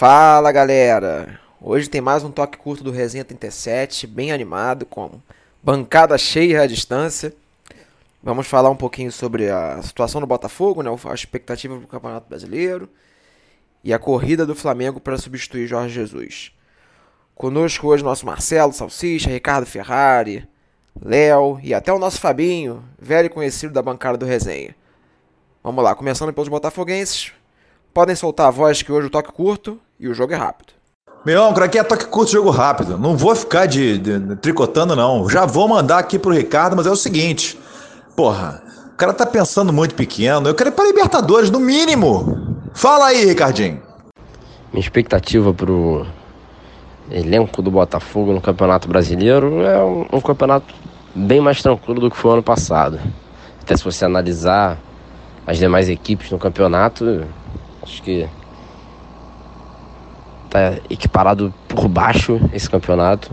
Fala galera! Hoje tem mais um toque curto do Resenha 37, bem animado, com bancada cheia à distância. Vamos falar um pouquinho sobre a situação do Botafogo, né, a expectativa do Campeonato Brasileiro e a corrida do Flamengo para substituir Jorge Jesus. Conosco hoje nosso Marcelo Salsicha, Ricardo Ferrari, Léo e até o nosso Fabinho, velho conhecido da bancada do Resenha. Vamos lá, começando pelos botafoguenses. Podem soltar a voz que hoje o toque curto e o jogo é rápido. Meu aqui é toque curto, jogo rápido. Não vou ficar de, de, de, tricotando, não. Já vou mandar aqui pro Ricardo, mas é o seguinte. Porra, o cara tá pensando muito pequeno. Eu quero ir pra Libertadores, no mínimo. Fala aí, Ricardinho. Minha expectativa pro elenco do Botafogo no Campeonato Brasileiro é um, um campeonato bem mais tranquilo do que foi o ano passado. Até se você analisar as demais equipes no campeonato, acho que tá equiparado por baixo esse campeonato.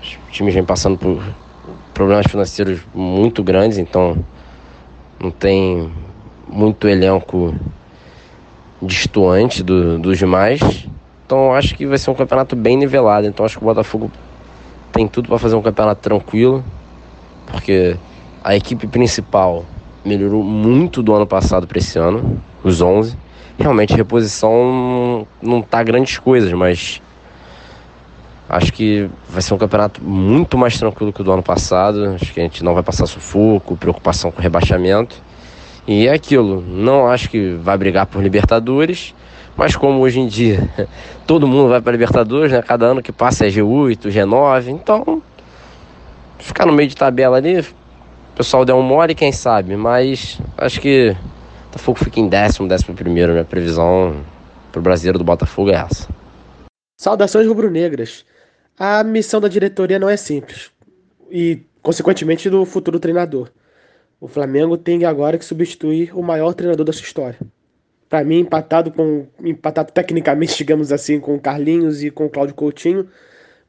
Os times vêm passando por problemas financeiros muito grandes, então não tem muito elenco distoante do, dos demais. Então acho que vai ser um campeonato bem nivelado. Então acho que o Botafogo tem tudo para fazer um campeonato tranquilo, porque a equipe principal melhorou muito do ano passado para esse ano, os 11. Realmente, reposição não tá grandes coisas, mas acho que vai ser um campeonato muito mais tranquilo que o do ano passado. Acho que a gente não vai passar sufoco, preocupação com rebaixamento. E é aquilo, não acho que vai brigar por Libertadores, mas como hoje em dia todo mundo vai para Libertadores, né? Cada ano que passa é G8, G9, então ficar no meio de tabela ali, o pessoal der um mole, quem sabe, mas acho que Botafogo fica em décimo, décimo primeiro. Minha previsão para o brasileiro do Botafogo é essa. Saudações rubro-negras. A missão da diretoria não é simples e, consequentemente, do futuro treinador. O Flamengo tem agora que substituir o maior treinador da sua história. Para mim, empatado com empatado tecnicamente, digamos assim, com o Carlinhos e com o Cláudio Coutinho,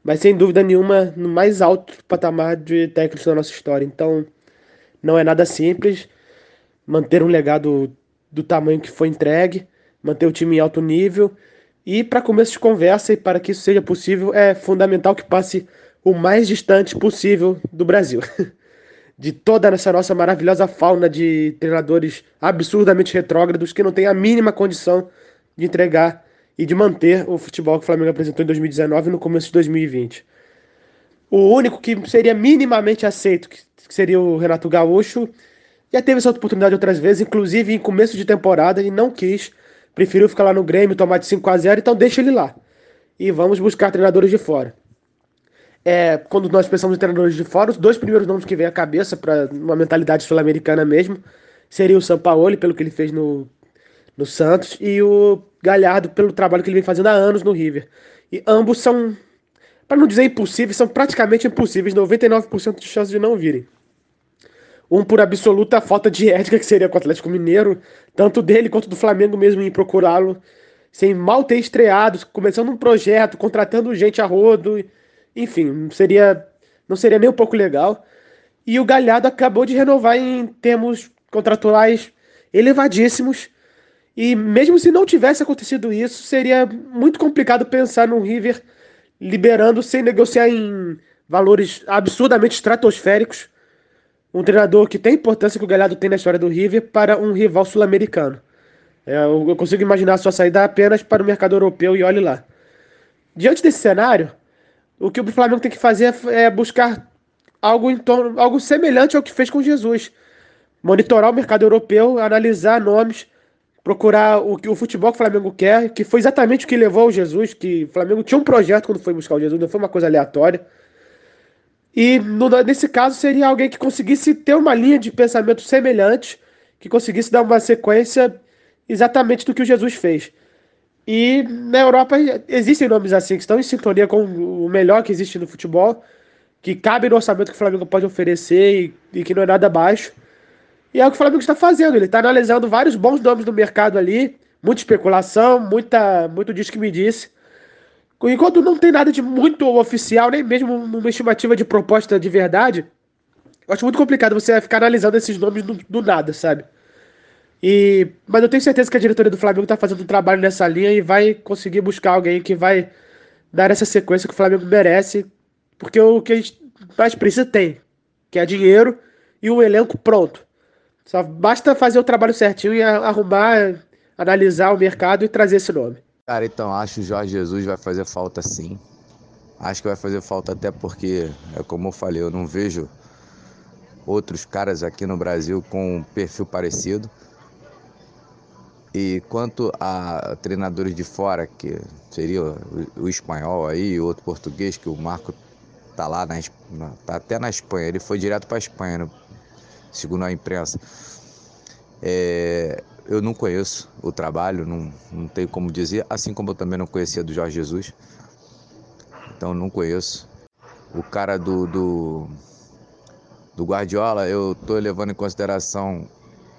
mas sem dúvida nenhuma no mais alto patamar de técnicos da nossa história. Então, não é nada simples manter um legado do tamanho que foi entregue, manter o time em alto nível. E para começo de conversa e para que isso seja possível, é fundamental que passe o mais distante possível do Brasil. De toda essa nossa maravilhosa fauna de treinadores absurdamente retrógrados que não tem a mínima condição de entregar e de manter o futebol que o Flamengo apresentou em 2019 e no começo de 2020. O único que seria minimamente aceito, que seria o Renato Gaúcho, já teve essa oportunidade outras vezes, inclusive em começo de temporada, e não quis. Preferiu ficar lá no Grêmio, tomar de 5 a 0 então deixa ele lá. E vamos buscar treinadores de fora. É, quando nós pensamos em treinadores de fora, os dois primeiros nomes que vem à cabeça, para uma mentalidade sul-americana mesmo, seria o Sampaoli, pelo que ele fez no, no Santos, e o Galhardo, pelo trabalho que ele vem fazendo há anos no River. E ambos são, para não dizer impossíveis, são praticamente impossíveis, 99% de chance de não virem. Um por absoluta falta de ética, que seria com o Atlético Mineiro, tanto dele quanto do Flamengo mesmo em procurá-lo, sem mal ter estreado, começando um projeto, contratando gente a rodo, enfim, seria não seria nem um pouco legal. E o Galhardo acabou de renovar em termos contratuais elevadíssimos. E mesmo se não tivesse acontecido isso, seria muito complicado pensar num River liberando sem negociar em valores absurdamente estratosféricos um treinador que tem a importância que o Galhardo tem na história do River para um rival sul-americano. É, eu consigo imaginar sua saída apenas para o mercado europeu e olhe lá. Diante desse cenário, o que o Flamengo tem que fazer é buscar algo em torno, algo semelhante ao que fez com Jesus. Monitorar o mercado europeu, analisar nomes, procurar o que o futebol que o Flamengo quer, que foi exatamente o que levou ao Jesus, que o Flamengo tinha um projeto quando foi buscar o Jesus, não foi uma coisa aleatória. E no, nesse caso seria alguém que conseguisse ter uma linha de pensamento semelhante, que conseguisse dar uma sequência exatamente do que o Jesus fez. E na Europa existem nomes assim que estão em sintonia com o melhor que existe no futebol, que cabe no orçamento que o Flamengo pode oferecer e, e que não é nada baixo. E é o que o Flamengo está fazendo. Ele está analisando vários bons nomes do mercado ali, muita especulação, muita, muito disso que me disse. Enquanto não tem nada de muito oficial, nem mesmo uma estimativa de proposta de verdade, eu acho muito complicado você ficar analisando esses nomes do, do nada, sabe? E, mas eu tenho certeza que a diretoria do Flamengo está fazendo um trabalho nessa linha e vai conseguir buscar alguém que vai dar essa sequência que o Flamengo merece, porque o que a gente mais precisa tem, que é dinheiro e um elenco pronto. Só basta fazer o trabalho certinho e arrumar, analisar o mercado e trazer esse nome. Cara, então acho que o Jorge Jesus vai fazer falta sim. Acho que vai fazer falta até porque, é como eu falei, eu não vejo outros caras aqui no Brasil com um perfil parecido. E quanto a treinadores de fora, que seria o, espanhol aí, outro português, que o Marco tá lá, na, tá até na Espanha, ele foi direto para a Espanha, no, segundo a imprensa. É, eu não conheço o trabalho, não, não tenho como dizer, assim como eu também não conhecia do Jorge Jesus. Então não conheço. O cara do, do, do Guardiola eu tô levando em consideração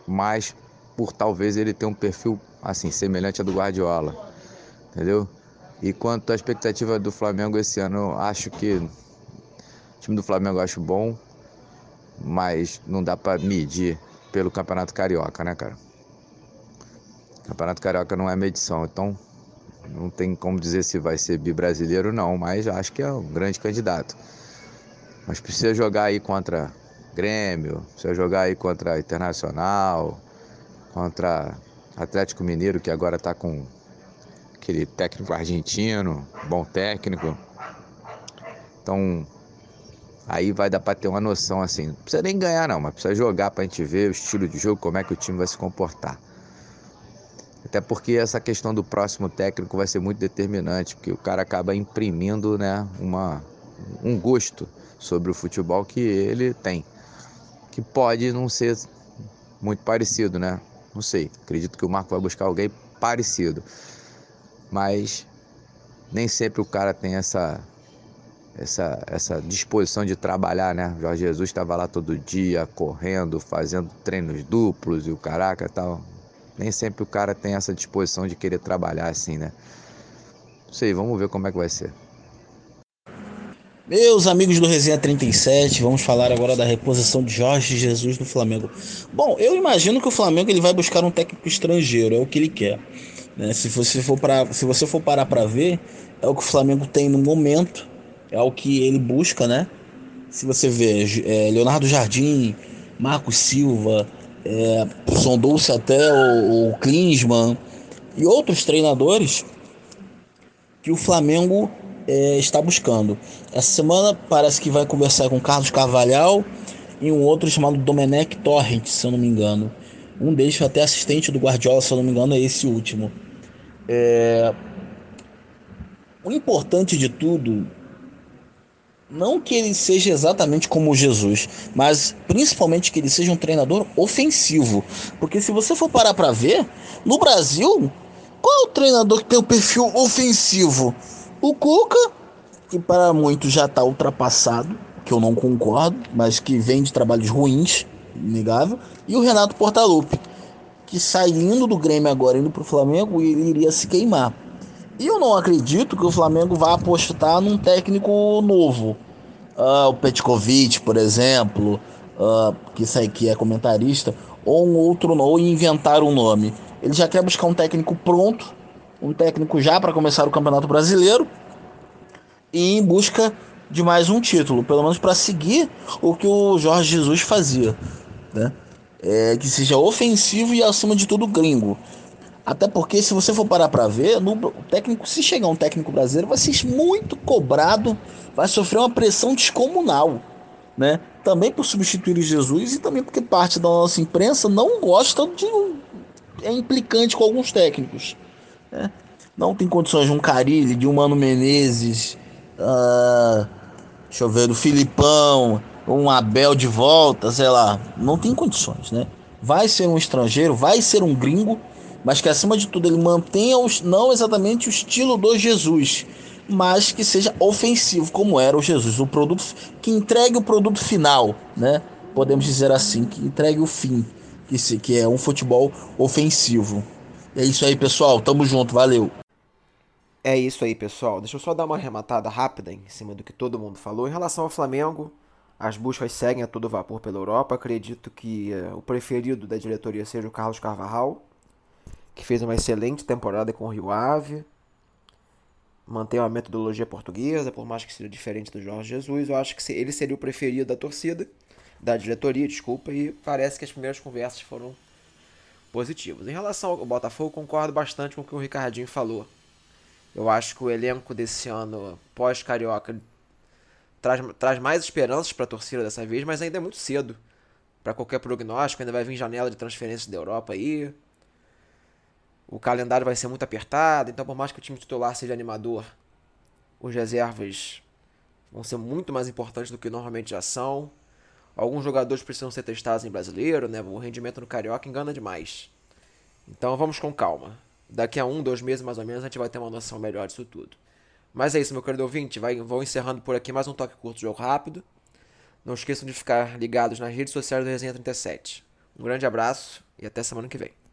mais por talvez ele ter um perfil assim semelhante ao do Guardiola, entendeu? E quanto à expectativa do Flamengo esse ano, eu acho que o time do Flamengo eu acho bom, mas não dá para medir pelo Campeonato Carioca, né, cara? Campeonato Carioca não é medição, então não tem como dizer se vai ser bi-brasileiro não, mas acho que é um grande candidato. Mas precisa jogar aí contra Grêmio, precisa jogar aí contra Internacional, contra Atlético Mineiro, que agora está com aquele técnico argentino, bom técnico. Então, aí vai dar para ter uma noção assim. Não precisa nem ganhar não, mas precisa jogar para a gente ver o estilo de jogo, como é que o time vai se comportar. Até porque essa questão do próximo técnico vai ser muito determinante, porque o cara acaba imprimindo né, uma, um gosto sobre o futebol que ele tem. Que pode não ser muito parecido, né? Não sei. Acredito que o Marco vai buscar alguém parecido. Mas nem sempre o cara tem essa essa, essa disposição de trabalhar, né? Jorge Jesus estava lá todo dia, correndo, fazendo treinos duplos e o caraca tal. Nem sempre o cara tem essa disposição de querer trabalhar assim, né? Não sei, vamos ver como é que vai ser. Meus amigos do Resenha 37, vamos falar agora da reposição de Jorge Jesus no Flamengo. Bom, eu imagino que o Flamengo ele vai buscar um técnico estrangeiro, é o que ele quer. Né? Se, você for pra, se você for parar para ver, é o que o Flamengo tem no momento, é o que ele busca, né? Se você vê é, Leonardo Jardim, Marcos Silva, é, sondou-se até o, o Klinsmann e outros treinadores que o Flamengo é, está buscando. Essa semana parece que vai conversar com Carlos Carvalhal e um outro chamado Domenech Torrent, se eu não me engano. Um deles foi até assistente do Guardiola, se eu não me engano, é esse último. É... O importante de tudo, não que ele seja exatamente como Jesus, mas principalmente que ele seja um treinador ofensivo. Porque se você for parar para ver, no Brasil, qual é o treinador que tem o perfil ofensivo? O Cuca, que para muitos já está ultrapassado, que eu não concordo, mas que vem de trabalhos ruins, inegável, e o Renato Portaluppi, que saindo do Grêmio agora indo para o Flamengo, ele iria se queimar. E eu não acredito que o Flamengo vá apostar num técnico novo. Uh, o Petkovic, por exemplo, uh, que sai que é comentarista, ou um outro, ou inventar um nome. Ele já quer buscar um técnico pronto um técnico já para começar o Campeonato Brasileiro e em busca de mais um título, pelo menos para seguir o que o Jorge Jesus fazia, né? É, que seja ofensivo e acima de tudo gringo. Até porque se você for parar para ver, no o técnico, se chegar um técnico brasileiro, vai ser muito cobrado, vai sofrer uma pressão descomunal, né? Também por substituir Jesus e também porque parte da nossa imprensa não gosta de é implicante com alguns técnicos. Né? Não tem condições de um Carilli, de um Mano Menezes, uh, deixa eu ver, do Filipão, um Abel de volta, sei lá. Não tem condições, né? Vai ser um estrangeiro, vai ser um gringo, mas que acima de tudo ele mantenha os, não exatamente o estilo do Jesus, mas que seja ofensivo, como era o Jesus, o produto que entregue o produto final, né? Podemos dizer assim, que entregue o fim, que, se, que é um futebol ofensivo. É isso aí, pessoal. Tamo junto. Valeu. É isso aí, pessoal. Deixa eu só dar uma arrematada rápida em cima do que todo mundo falou. Em relação ao Flamengo, As buscas seguem a todo vapor pela Europa. Acredito que uh, o preferido da diretoria seja o Carlos Carvalhal, que fez uma excelente temporada com o Rio Ave. Mantém uma metodologia portuguesa, por mais que seja diferente do Jorge Jesus. Eu acho que ele seria o preferido da torcida, da diretoria, desculpa, e parece que as primeiras conversas foram positivas. Em relação ao Botafogo, concordo bastante com o que o Ricardinho falou. Eu acho que o elenco desse ano, pós-carioca, traz, traz mais esperanças para a torcida dessa vez, mas ainda é muito cedo para qualquer prognóstico. Ainda vai vir janela de transferências da Europa aí. O calendário vai ser muito apertado, então por mais que o time titular seja animador, os reservas vão ser muito mais importantes do que normalmente já são. Alguns jogadores precisam ser testados em brasileiro, né? O rendimento no Carioca engana demais. Então vamos com calma. Daqui a um, dois meses mais ou menos, a gente vai ter uma noção melhor disso tudo. Mas é isso, meu querido ouvinte. Vai, vou encerrando por aqui mais um toque curto, jogo rápido. Não esqueçam de ficar ligados nas redes sociais do Resenha 37. Um grande abraço e até semana que vem.